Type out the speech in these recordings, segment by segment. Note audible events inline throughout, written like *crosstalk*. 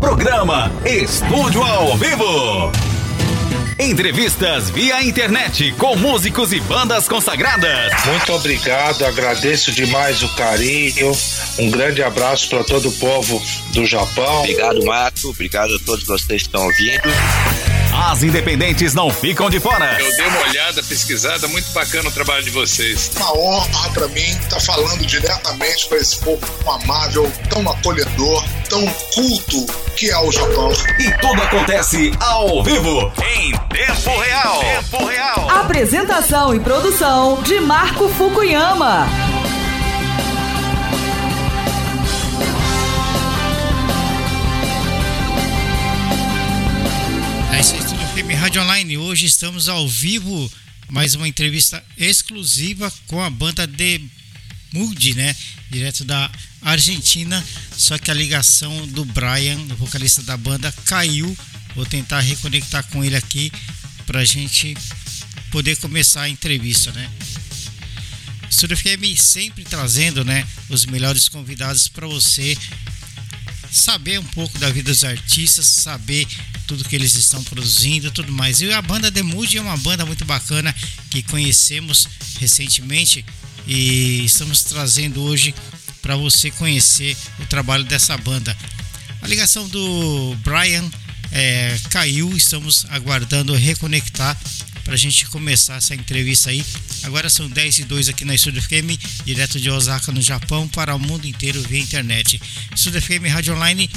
Programa Estúdio ao Vivo. Entrevistas via internet com músicos e bandas consagradas. Muito obrigado, agradeço demais o carinho. Um grande abraço para todo o povo do Japão. Obrigado, Marco. Obrigado a todos vocês que estão ouvindo. As independentes não ficam de fora. Eu dei uma olhada, pesquisada, muito bacana o trabalho de vocês. Uma honra para mim estar falando diretamente para esse povo tão amável, tão acolhedor, tão culto que é o Japão. E tudo acontece ao vivo, em tempo real. Tempo real. Apresentação e produção de Marco Fukuyama. Rádio Online. Hoje estamos ao vivo, mais uma entrevista exclusiva com a banda The Mood, né? Direto da Argentina. Só que a ligação do Brian, o vocalista da banda, caiu. Vou tentar reconectar com ele aqui pra gente poder começar a entrevista, né? Estúdio FM sempre trazendo, né, os melhores convidados para você saber um pouco da vida dos artistas, saber tudo que eles estão produzindo, tudo mais. E a banda The é uma banda muito bacana que conhecemos recentemente e estamos trazendo hoje para você conhecer o trabalho dessa banda. A ligação do Brian é, caiu, estamos aguardando reconectar para a gente começar essa entrevista aí. Agora são 10 e 2 aqui na Estúdio FM, direto de Osaka, no Japão, para o mundo inteiro via internet. Estúdio FM Rádio Online,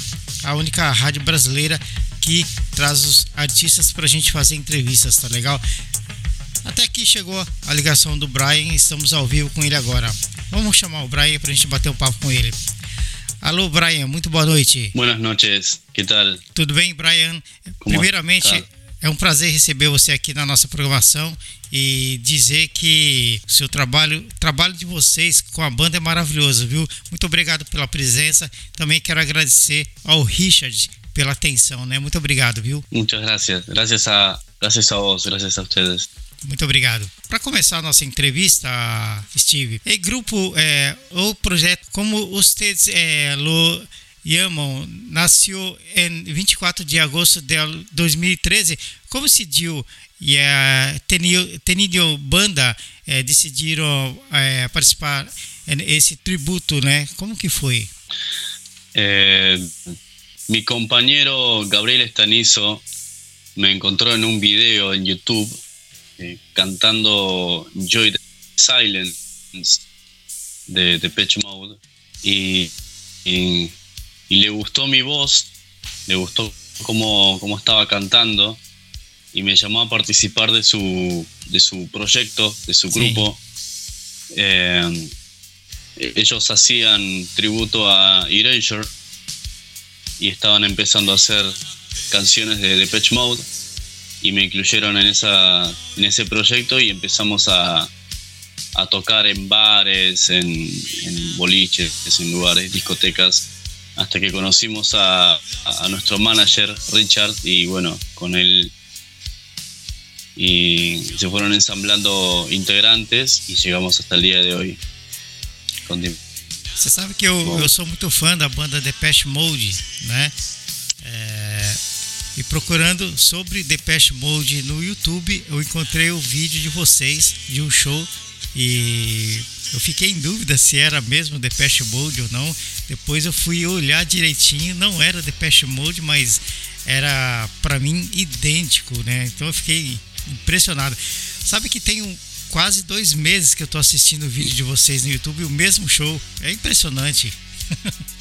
a única rádio brasileira que traz os artistas para a gente fazer entrevistas, tá legal? Até aqui chegou a ligação do Brian, estamos ao vivo com ele agora. Vamos chamar o Brian para a gente bater um papo com ele. Alô, Brian, muito boa noite. Buenas noches, que tal? Tudo bem, Brian? Como Primeiramente, tá? É um prazer receber você aqui na nossa programação e dizer que o seu trabalho, o trabalho de vocês com a banda é maravilhoso, viu? Muito obrigado pela presença. Também quero agradecer ao Richard pela atenção, né? Muito obrigado, viu? Muchas gracias. Gracias a, vos, gracias a ustedes. Muito obrigado. Para começar a nossa entrevista, Steve, o grupo, é, o projeto, como vocês é, lo chamam, nasceu em 24 de agosto de 2013. Como se deu e é, tenido, banda é, decidiram é, participar nesse tributo, né? Como que foi? Eh, mi compañero Gabriel Estanizo me encontró en un video en YouTube eh, cantando Joy the Silence de Depeche Mode y, y- y le gustó mi voz, le gustó cómo, cómo estaba cantando y me llamó a participar de su, de su proyecto, de su Sí. grupo. Eh, ellos hacían tributo a Erasure y estaban empezando a hacer canciones de Depeche Mode y me incluyeron en, esa, en ese proyecto y empezamos a, a tocar en bares, en, en boliches, en lugares, discotecas, hasta que conocimos a, a nuestro manager Richard y bueno, con él y se fueron ensamblando integrantes y llegamos hasta el día de hoy. Con Você sabe que eu, Bom. eu sou muito fã da banda Depeche Mode, né? É, e procurando sobre Depeche Mode no YouTube, eu encontrei o vídeo de vocês de um show e eu fiquei em dúvida se era mesmo Depeche Mode ou não. Depois eu fui olhar direitinho, não era Depeche Mode, mas era pra mim idêntico, né? Então eu fiquei impressionado. Sabe que tem um, quase dois meses que eu tô assistindo o vídeo de vocês no YouTube, o mesmo show. É impressionante. *laughs*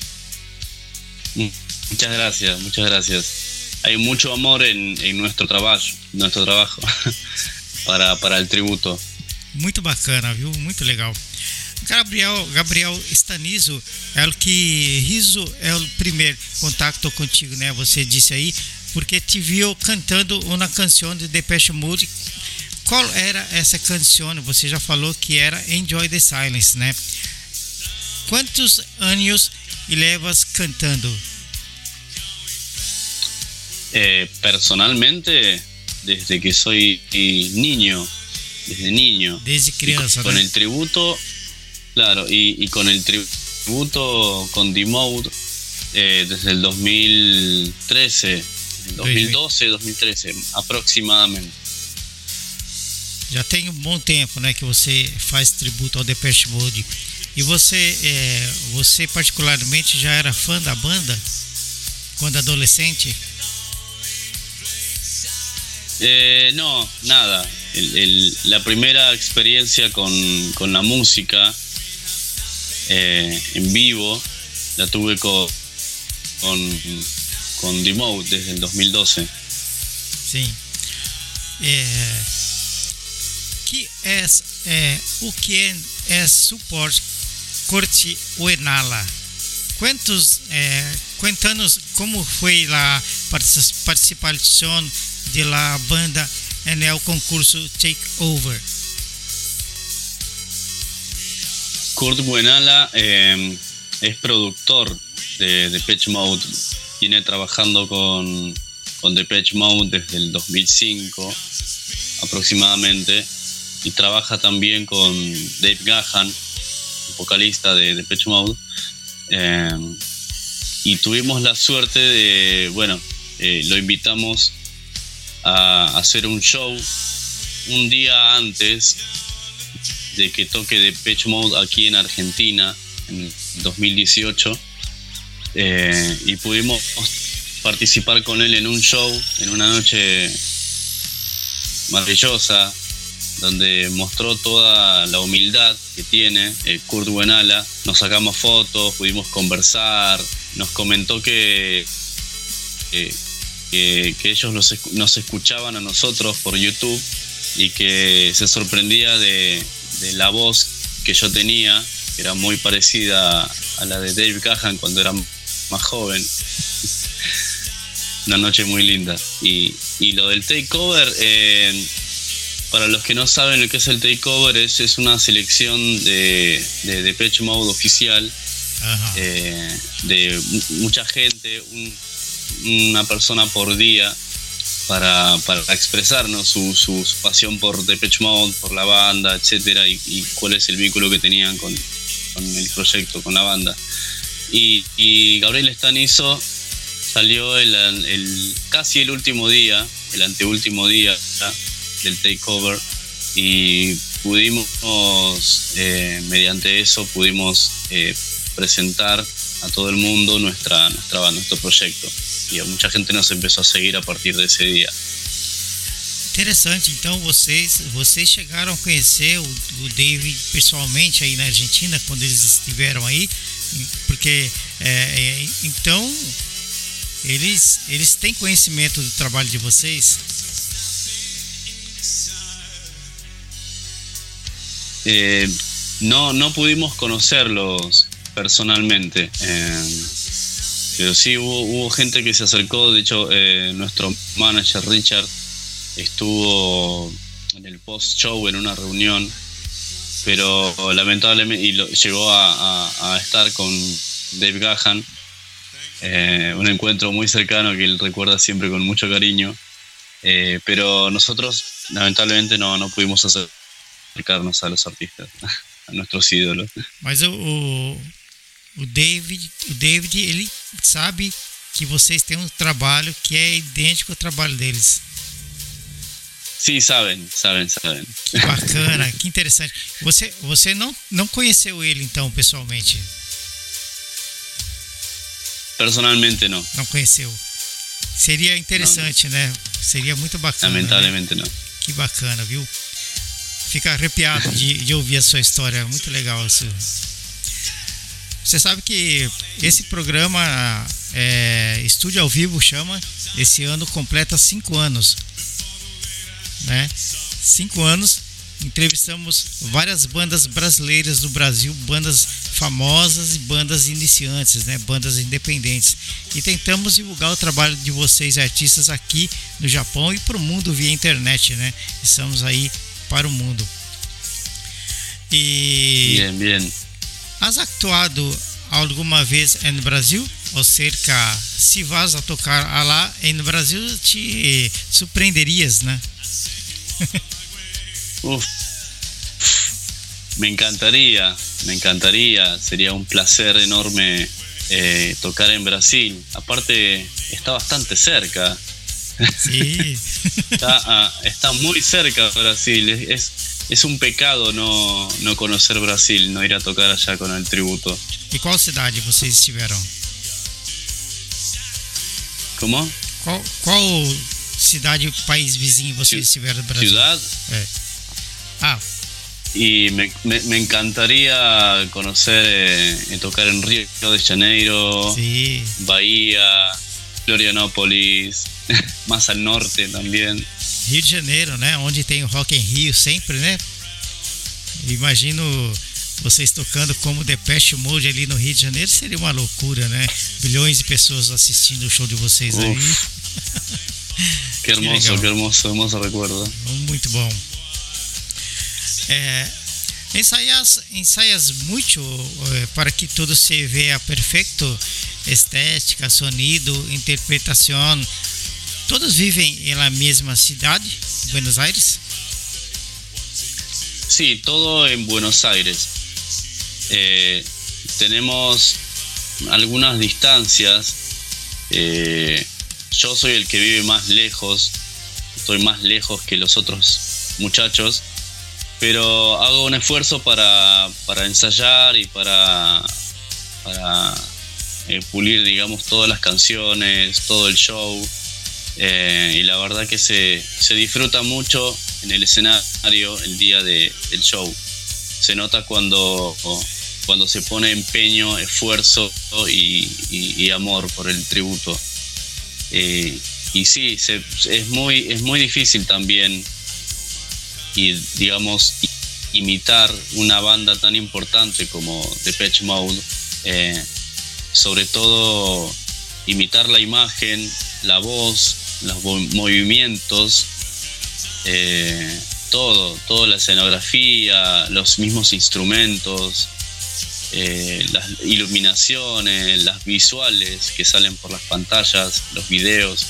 Muchas gracias, muchas gracias. Hay mucho amor en, en nuestro trabajo, nuestro trabajo *laughs* para, para el tributo. Muito bacana, viu? Muito legal. Gabriel, Gabriel Stanizo é o que Riso é o primeiro contato contigo, né? Você disse aí, porque te viu cantando uma canção de Depeche Mode. Qual era essa canção? Você já falou que era Enjoy the Silence, né? Quantos anos levas cantando? Eh, personalmente, desde que soy niño, desde niño. Desde criança, con né? el tributo, claro, y, y con el tributo con D-Mode eh, desde el 2013, 2012, 2013 aproximadamente. Já tem um bom tempo, né, que você faz tributo ao Depeche Mode. E você, é, você particularmente já era fã da banda quando adolescente? Eh, no, nada. La primera experiencia con, con la música eh, en vivo la tuve con, con, desde el 2012. Sim. É, que é, é, o que é, suporte corte o Enala? Quantos, é, cuéntanos como foi a partici- participação de la banda en el concurso Take Over? Kurt Buenala eh, es productor de Depeche Mode. Viene trabajando con, con Depeche Mode desde el 2005 aproximadamente. Y trabaja también con Dave Gahan, vocalista de Depeche Mode. Eh, y tuvimos la suerte de, bueno, eh, lo invitamos a hacer un show un día antes de que toque Depeche Mode aquí en Argentina en 2018 eh, y pudimos participar con él en un show en una noche maravillosa donde mostró toda la humildad que tiene eh, Kurt Buenala. Nos sacamos fotos pudimos conversar nos comentó que que, que- que ellos los escu- nos escuchaban a nosotros por YouTube y que se sorprendía de, de la voz que yo tenía, que era muy parecida a la de Dave Gahan cuando era más joven. Una noche muy linda. Y, y lo del takeover, eh, para los que no saben lo que es el takeover, es, es una selección de, de Depeche Mode oficial eh, de mu- mucha gente, un- una persona por día para, para expresarnos su, su- su pasión por Depeche Mode, por la banda, etcétera, y, cuál es el vínculo que tenían con, con el proyecto, con la banda. Y, y Gabriel Stanizo salió el, el- casi el último día, el anteúltimo día del takeover, y pudimos, eh, mediante eso, pudimos eh, presentar a todo el mundo nuestra, nuestra banda, nuestro proyecto. E muita gente nos começou a seguir a partir desse dia. Interessante, então vocês, vocês chegaram a conhecer o, o David pessoalmente aí na Argentina quando eles estiveram aí, porque é, é, então eles, eles têm conhecimento do trabalho de vocês. Eh, no, no pudimos conocerlos personalmente, eh, pero sí hubo, gente que se acercó. De hecho, eh, nuestro manager Richard estuvo en el post-show en una reunión, pero lamentablemente y llegó a, estar con Dave Gahan, eh, un encuentro muy cercano que él recuerda siempre con mucho cariño. Eh, pero nosotros lamentablemente no, no pudimos acercarnos a los artistas, *laughs* a nuestros ídolos. O, David, o David, ele sabe que vocês têm um trabalho que é idêntico ao trabalho deles. Sí, saben, saben, saben. Que bacana, que interessante. Você, você não, não conheceu ele então pessoalmente? Personalmente no, Não conheceu? Seria interessante, né? Seria muito bacana. né? lamentablemente no. Que bacana, viu? Fica arrepiado de, de ouvir a sua história. Muito legal isso. Você sabe que esse programa é, Estúdio ao Vivo chama, esse ano completa cinco anos. Né? Cinco anos. Entrevistamos várias bandas brasileiras do Brasil, bandas famosas e bandas iniciantes, né? bandas independentes. E tentamos divulgar o trabalho de vocês, artistas, aqui no Japão e para o mundo via internet. Né? Estamos aí para o mundo. E Bien, bien. Has actuado alguma vez no Brasil? Ou cerca, se vas a tocar lá no Brasil, te surpreenderias, né? *laughs* Uf, me encantaría, me encantaría, sería un placer enorme eh, tocar en Brasil. Aparte, está bastante cerca. Sí. *laughs* está, ah, está muy cerca Brasil. Es, es un pecado no, no conocer Brasil, no ir a tocar allá con el tributo. E qual cidade vocês estiveram? ¿Cómo? Qual, qual cidade, país vizinho vocês estiveram no Brasil? Ciudad. É. Ah, Y me, me- me encantaría conocer, eh, y tocar en Río de Janeiro, sim. Bahía, Florianópolis, *laughs* más al norte también. Rio de Janeiro, né? Onde tem o Rock em Rio sempre, né? Imagino vocês tocando como Depeche Mode ali no Rio de Janeiro, seria uma loucura, né? Bilhões de pessoas assistindo o show de vocês aí. *laughs* Qué hermoso, legal. qué hermoso, hermoso recuerdo. Muito bom. É, ensaias, muito eh, para que tudo se veja perfeito, estética, sonido, interpretação. Todos vivem na mesma cidade, Buenos Aires? Sí, todo en Buenos Aires. Eh, tenemos algunas distancias. Eh, yo soy el que vive más lejos. Estoy más lejos que los otros muchachos. Pero hago un esfuerzo para, para ensayar y para, para eh, pulir, digamos, todas las canciones, todo el show. Eh, y la verdad que se, se disfruta mucho en el escenario el día de- del show. Se nota cuando, cuando se pone empeño, esfuerzo y, amor por el tributo. Eh, y sí, es, muy, es muy difícil también y digamos imitar una banda tan importante como Depeche Mode, eh, sobre todo imitar la imagen, la voz, los mo- movimientos, eh, todo, toda la escenografía, los mismos instrumentos, eh, las iluminaciones, las visuales que salen por las pantallas, los videos.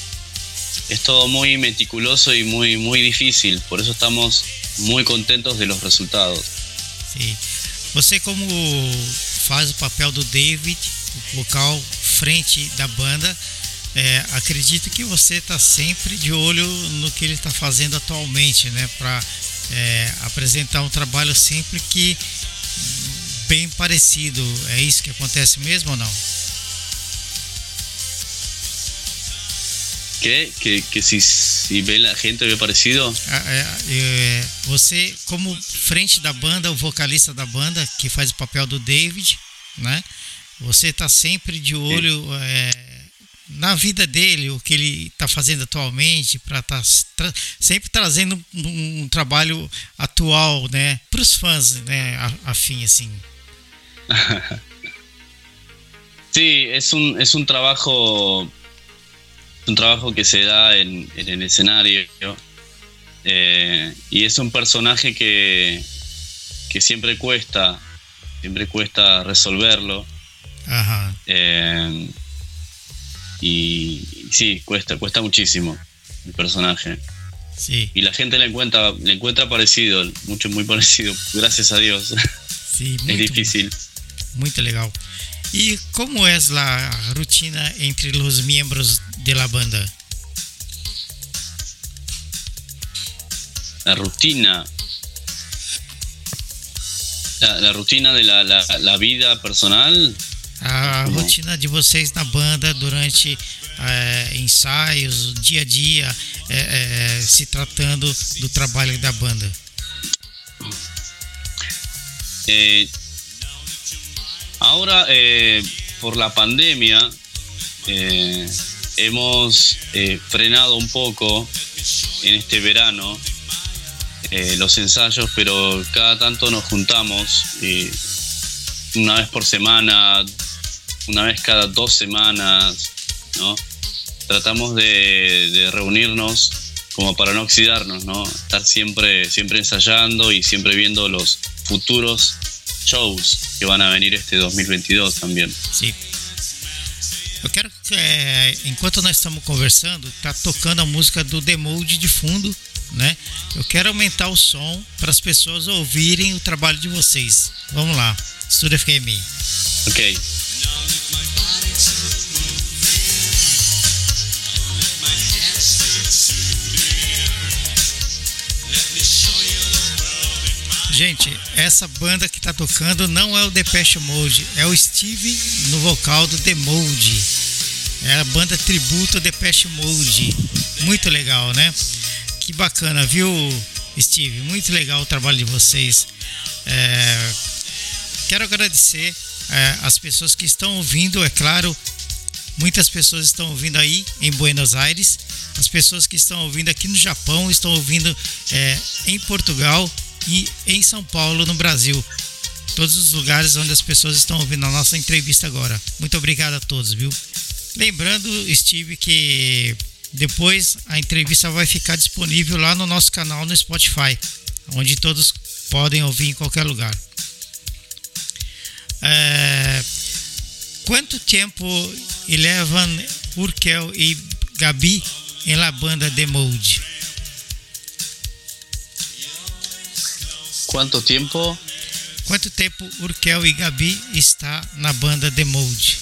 Es todo muy meticuloso y muy, muy difícil, por eso estamos muy contentos de los resultados. Sim. Você como faz o papel do David, vocal frente da banda, é, acredito que você está sempre de olho no que ele está fazendo atualmente, né? Para apresentar um trabalho sempre que bem parecido. É isso que acontece mesmo ou não? ¿Qué? ¿Que, que si, si ve la gente ve parecido? É, é, você como frente da banda, o vocalista da banda que faz o papel do David, né? Você está sempre de olho é, na vida dele, o que ele está fazendo atualmente, para estar sempre trazendo um, um trabalho atual, né? Para os fãs, né? Afim assim. *laughs* Sí, es un, es un trabajo un trabajo que se da en, en el escenario eh, y es un personaje que, que siempre cuesta, siempre cuesta resolverlo Aham. eh, y, y sí, cuesta, cuesta muchísimo el personaje Sim, y la gente le encuentra, le encuentra parecido, mucho muy parecido, gracias a Dios, sim, *laughs* es muito, difícil. muito legal. E como é a rotina entre os membros de la banda? la rutina la, la rutina de la, la, la vida personal A rotina de vocês na banda durante eh, ensaios, dia a dia, eh, eh, se tratando do trabalho da banda. Ahora eh, por la pandemia hemos frenado un poco en este verano eh, los ensayos pero cada tanto nos juntamos eh, una vez por semana una vez cada dos semanas ¿no? tratamos de, de reunirnos como para no oxidarnos, ¿no? Estar siempre, siempre ensayando y siempre viendo los futuros shows que van a venir este 2022 también. Sim. Eu quero que, eh, enquanto nós estamos conversando, tá tocando a música do The Mode de fundo, né? Eu quero aumentar o som para as pessoas ouvirem o trabalho de vocês. Vamos lá, Estúdio FKM. Ok. Gente, essa banda que tá tocando não é o Depeche Mode, é o Steve no vocal do The Mode. É a banda tributo Depeche Mode. Muito legal, né? Que bacana, viu, Steve? Muito legal o trabalho de vocês. É, Quero agradecer é, as pessoas que estão ouvindo, é claro. Muitas pessoas estão ouvindo aí em Buenos Aires, as pessoas que estão ouvindo aqui no Japão, estão ouvindo é, em Portugal e em São Paulo, no Brasil. Todos os lugares onde as pessoas estão ouvindo a nossa entrevista agora. Muito obrigado a todos, viu? Lembrando, Steve, que depois a entrevista vai ficar disponível lá no nosso canal no Spotify, onde todos podem ouvir em qualquer lugar. É, quanto tempo levam Urkel e Gabi em la banda The Mode? ¿Cuánto tiempo? Quanto tempo Urkel e Gabi está na banda The Mode?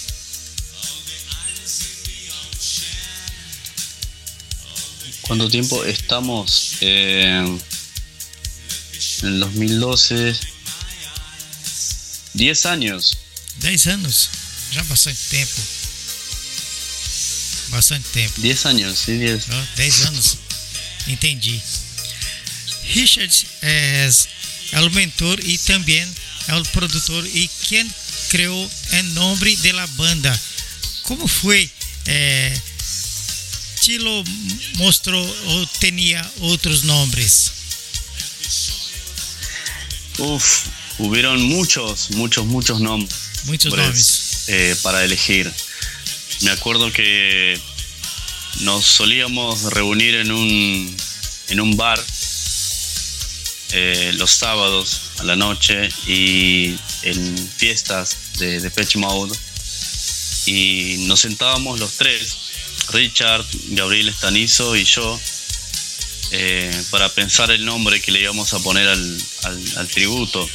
¿Cuánto tiempo estamos? Eh, en el 2012. 10 años. 10 anos? Já bastante tempo. Bastante tempo. 10 años, sí, 10. Ó, 10 anos. Entendi. Richard é, al mentor y también al productor y quien creó el nombre de la banda. ¿Cómo fue? Eh, ¿Chilo mostró o tenía otros nombres? Uf, hubieron muchos, muchos, muchos nombres. Eh, para elegir. Me acuerdo que nos solíamos reunir en un, en un bar eh, los sábados a la noche y en fiestas de Depeche Mode y nos sentábamos los tres, Richard, Gabriel Estanizo y yo, eh, para pensar el nombre que le íbamos a poner al, al- al tributo.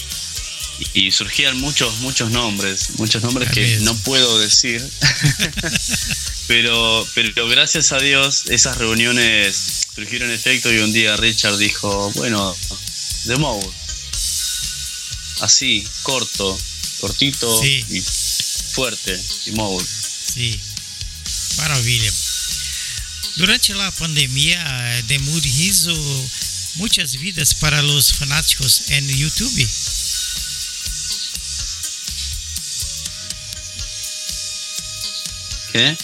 Y, y surgían muchos, muchos nombres, muchos nombres que no puedo decir, *laughs* pero, pero gracias a Dios esas reuniones surgieron efecto y un día Richard dijo, bueno, The Mode, así, corto, cortito Sí. y fuerte, The Mode. Sim. Maravilha. Durante a pandemia, eh, The Mood hizo muitas vidas para os fanáticos em YouTube. ¿Qué?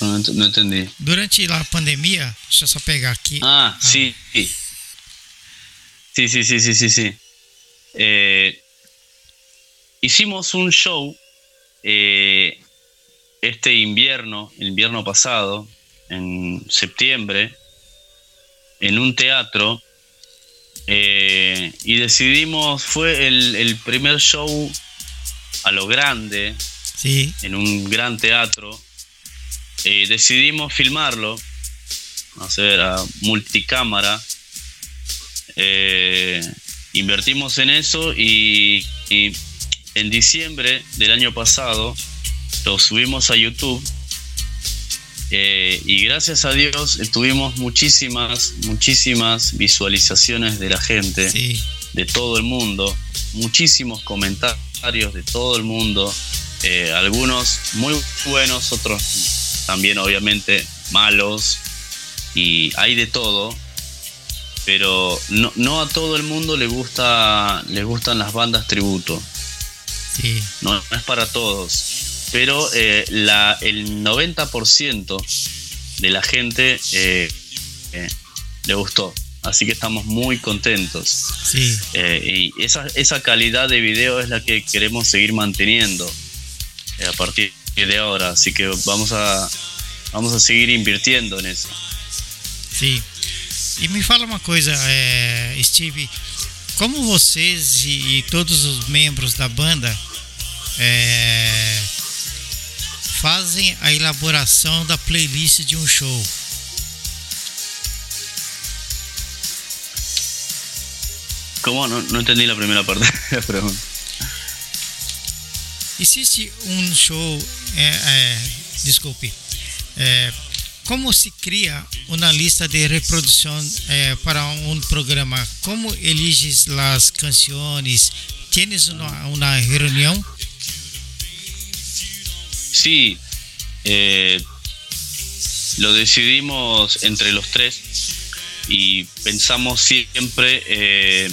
No, ent- no entendí. Durante a pandemia, deixa eu só pegar aqui. Ah, sí. Sí, sí, sí, sí, sí, sí. Eh, hicimos un show eh, este invierno, el invierno pasado, en septiembre, en un teatro. eh, y decidimos, fue el, el primer show a lo grande, Sim, en un gran teatro. Decidimos filmarlo, hacer a multicámara. Eh, invertimos en eso y, y en diciembre del año pasado lo subimos a YouTube. Eh, y gracias a Dios eh, tuvimos muchísimas, muchísimas visualizaciones de la gente de todo el mundo, muchísimos comentarios de todo el mundo, eh, algunos muy buenos, otros también obviamente malos, y hay de todo, pero no, no a todo el mundo le gusta le gustan las bandas tributo, sim. no, no es para todos, pero eh, la, el 90% de la gente eh, eh, le gustó, así que estamos muy contentos. Eh, y esa, esa calidad de video es la que queremos seguir manteniendo a partir de ahora. Así que vamos a, vamos a seguir invirtiendo en eso. E me fala uma coisa, é, Steve, como vocês e, e todos os membros da banda é, fazem a elaboração da playlist de um show? ¿Cómo? No, no entendí la primera parte de la pregunta. Existe um show, é, é, desculpe, é, como se cria uma lista de reprodução é, para um programa? Como eliges as canções? Tienes uma reunião? Sí, eh, lo decidimos entre los tres y pensamos siempre eh,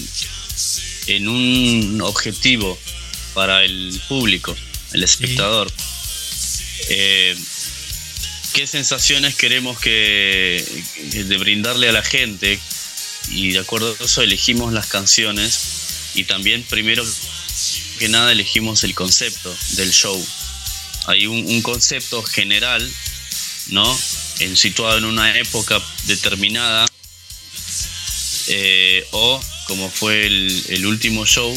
en un objetivo para el público, el espectador. Eh, ¿Qué sensaciones queremos que, brindarle a la gente? Y de acuerdo a eso elegimos las canciones y también primero que nada elegimos el concepto del show. Hay un, concepto general, ¿no? En, situado en una época determinada eh, o como fue el, el último show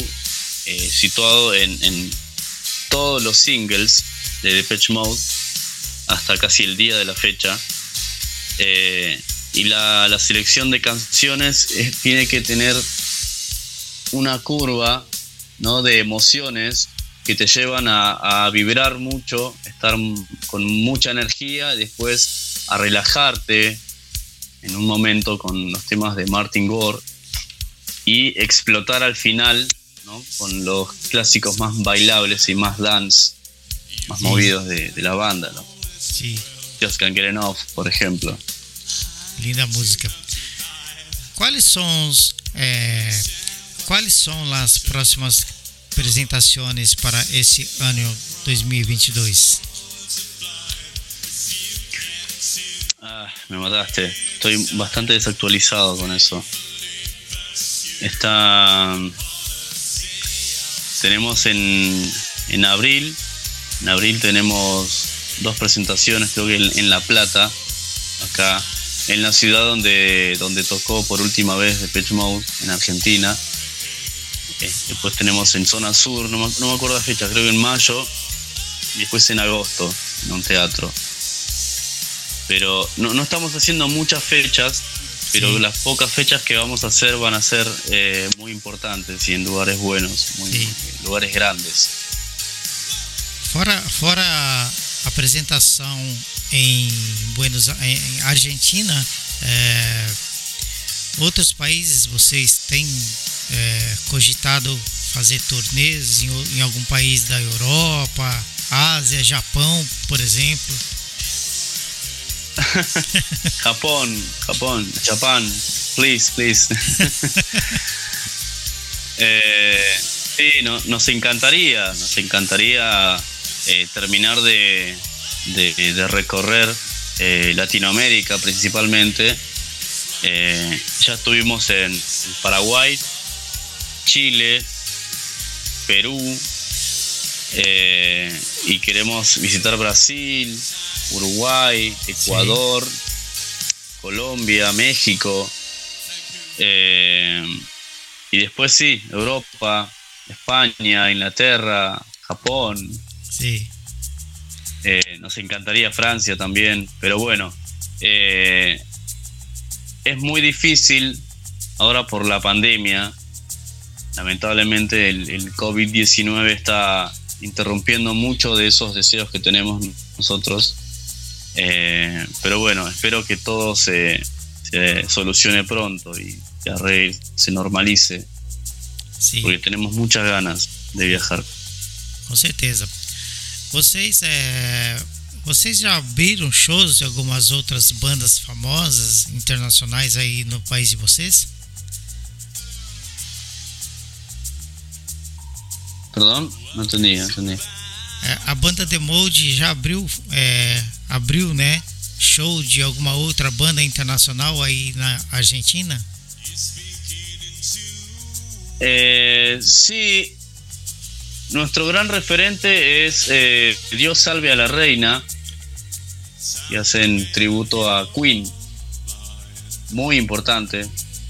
eh, situado en, en todos los singles de Depeche Mode hasta casi el día de la fecha. Eh, y la, la selección de canciones eh, tiene que tener una curva ¿no? de emociones que te llevan a, a vibrar mucho, estar con mucha energía, y después a relajarte en un momento con los temas de Martin Gore y explotar al final ¿no? con los clásicos más bailables y más dance, más movidos de, de la banda. ¿no? Sim, Just Can't Get Enough, por ejemplo. linda música. Quais são os, é, quais são as próximas apresentações para esse ano 2022? Ah, me mataste. Estoy bastante desactualizado con eso. Está. Tenemos en, en abril. En abril tenemos dos presentaciones, creo que en, en La Plata, acá, en la ciudad donde, donde tocó por última vez Depeche Mode, en Argentina. Eh, Después tenemos en Zona Sur, no me, no me acuerdo la fecha, creo que en mayo. Y después en agosto, en un teatro pero no, no estamos haciendo muchas fechas, pero Sí. las pocas fechas que vamos a hacer van a ser eh, muy importantes y en lugares buenos, muy, Sí. lugares grandes. Fora, fora a apresentação em Buenos em Argentina, é, outros países vocês têm é, cogitado fazer turnês em, em algum país da Europa, Ásia, Japão, por exemplo? Japón, Japón, Japán, please, please. *laughs* *laughs* Eh, sí, no- nos encantaría, nos encantaría eh, terminar de, de- de recorrer eh, Latinoamérica principalmente. Eh, ya estuvimos en Paraguay, Chile, Perú, y queremos visitar Brasil, Uruguay, Ecuador, Colombia, México. y después sí, Europa, España, Inglaterra, Japón. Sim. eh, nos encantaría Francia también, pero bueno, eh, es muy difícil ahora por la pandemia. Lamentablemente el, el COVID-19 está interrumpiendo mucho de esos deseos que tenemos nosotros. Eh, pero bueno, espero que todo se, se solucione pronto y se arregle, se normalice, porque tenemos muchas ganas de viajar. Com certeza. Vocês, é, vocês já abriram shows de algumas outras bandas famosas, internacionais aí no país de vocês? Entendí, no entendí. É, a banda The Mode já abriu, é, abriu, né, show de alguma outra banda internacional aí na Argentina? Eh, sí, nuestro gran referente es eh, Dios salve a la reina y hacen tributo a Queen, muy importante,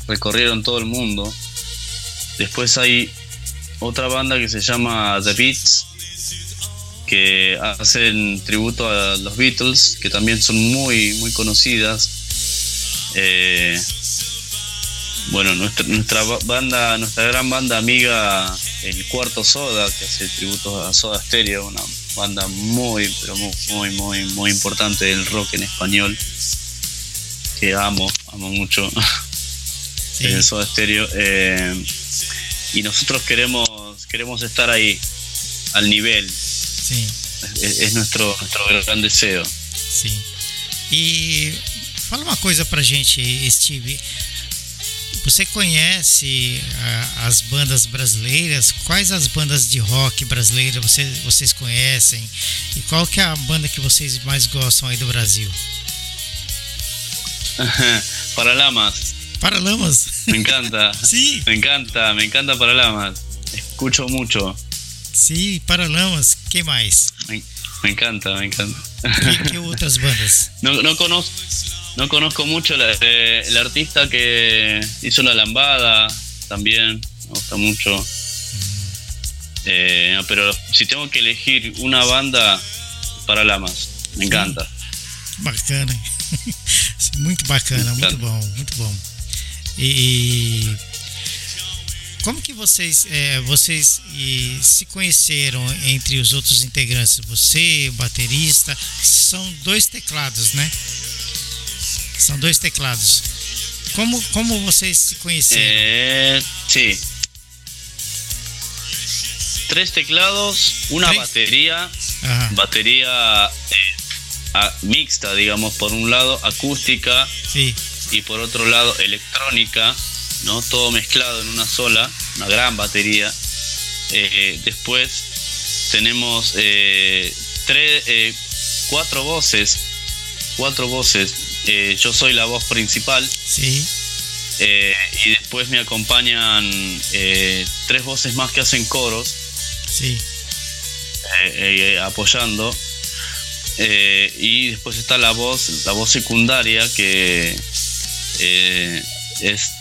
recorrieron todo el mundo. Después hay otra banda que se llama The Beats, que hacen tributo a los Beatles, que también son muy, muy conocidas. Eh, bueno, nuestra, nuestra ba- banda, nuestra gran banda amiga, el Cuarto Soda, que hace tributos a Soda Stereo, una banda muy, pero muy, muy, muy, importante del rock en español, que amo, amo mucho, Sí. el Soda Stereo. eh, y nosotros queremos, queremos estar ahí, al nivel, Sim, es, es nuestro, nuestro gran deseo. sim. E fala uma coisa pra gente, Steve. Você conhece ah, as bandas brasileiras? Quais as bandas de rock brasileiras você, vocês conhecem? E qual que é a banda que vocês mais gostam aí do Brasil? *laughs* Paralamas, Paralamas? me encanta. *laughs* Sim, Me encanta, me encanta Paralamas. Escucho mucho. sim, Paralamas. Quem mais? Me, me encanta, me encanta. Que outras bandas? *laughs* No, no conozco, no conozco mucho la- eh, el artista que hizo la lambada también. Me gusta mucho. Eh, pero si tengo que elegir una banda, Paralamas. Me encanta. Bacana. *laughs* muito bacana, muito bom, muito bom. E como que vocês, é, vocês e, se conheceram entre os outros integrantes? Você, o baterista, são dois teclados, né? São dois teclados. Como, como vocês se conheceram? Eh, sí. Tres teclados, batería, Aham, batería eh, mixta, digamos, por un lado acústica sim, y por otro lado electrónica, ¿no? Todo mezclado en una sola, una gran batería. Eh, después tenemos eh, tres, eh, cuatro voces, cuatro voces. Eh, yo soy la voz principal. Sim, eh, y después me acompañan eh, tres voces más que hacen coros. Eh, apoyando. Y después está la voz, la voz secundaria que es,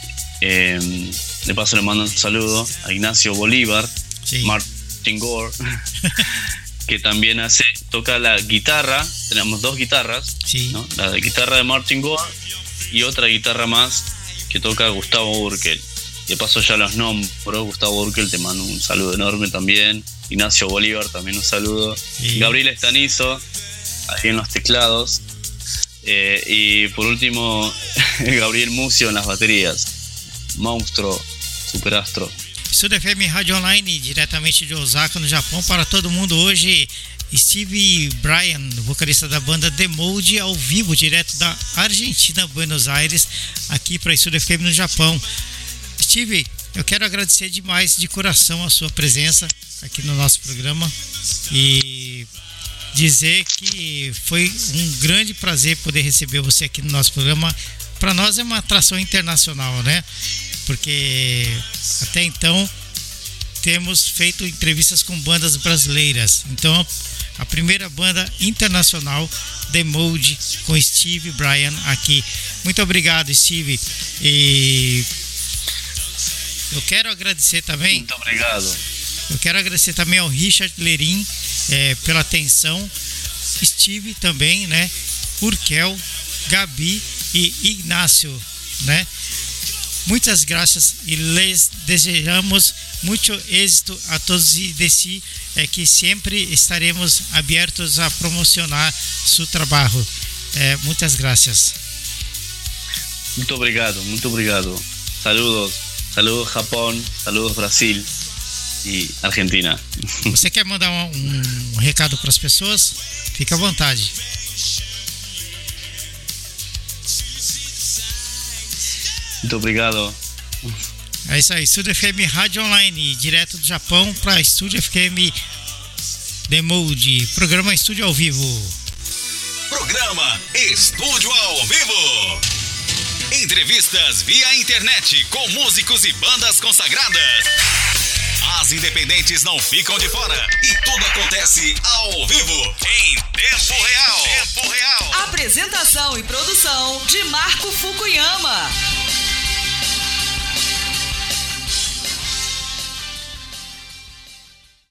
eh, de paso le mando un saludo a Ignacio Bolívar, sim. Martin Gore, *laughs* que también hace, toca la guitarra, tenemos dos guitarras. ¿no? la de guitarra de Martin Gore y otra guitarra más que toca Gustavo Urkel. De paso ya los nombro, Gustavo Urkel te mando un saludo enorme también, Ignacio Bolívar también un saludo, Sí. Gabriel Estanizo, ahí en los teclados, Eh, y por último *laughs* Gabriel Mucio en las baterías, monstruo, superastro. Estúdio FM Rádio Online, diretamente de Osaka, no Japão, para todo mundo hoje. Steve Bryan, vocalista da banda The Mode, ao vivo, direto da Argentina, Buenos Aires, aqui para Estúdio FM no Japão. Steve, eu quero agradecer demais de coração a sua presença aqui no nosso programa e dizer que foi um grande prazer poder receber você aqui no nosso programa. Para nós é uma atração internacional, né? Porque até então temos feito entrevistas com bandas brasileiras. Então, a primeira banda internacional, The Mode, com Steve Bryan aqui. Muito obrigado, Steve. E eu quero agradecer também. Muito obrigado. Eu quero agradecer também ao Richard Lerin eh, pela atenção, Steve também, né? Urkel, Gabi e Ignacio, né? Muitas graças e les desejamos muito êxito a todos e de si, é que sempre estaremos abertos a promocionar seu trabalho. Eh, muitas graças. Muito obrigado, muito obrigado. Saludos, saludos Japón, saludos Brasil y Argentina. Você quer mandar um, um recado para as pessoas? Fica à vontade. Muito obrigado. É isso aí, Estúdio FM Rádio Online, direto do Japão para Estúdio FM The Mode, programa Estúdio ao Vivo. Programa Estúdio ao Vivo. Entrevistas via internet com músicos e bandas consagradas. As independentes não ficam de fora e tudo acontece ao vivo, em tempo real. Tempo real. Apresentação e produção de Marco Fukuyama.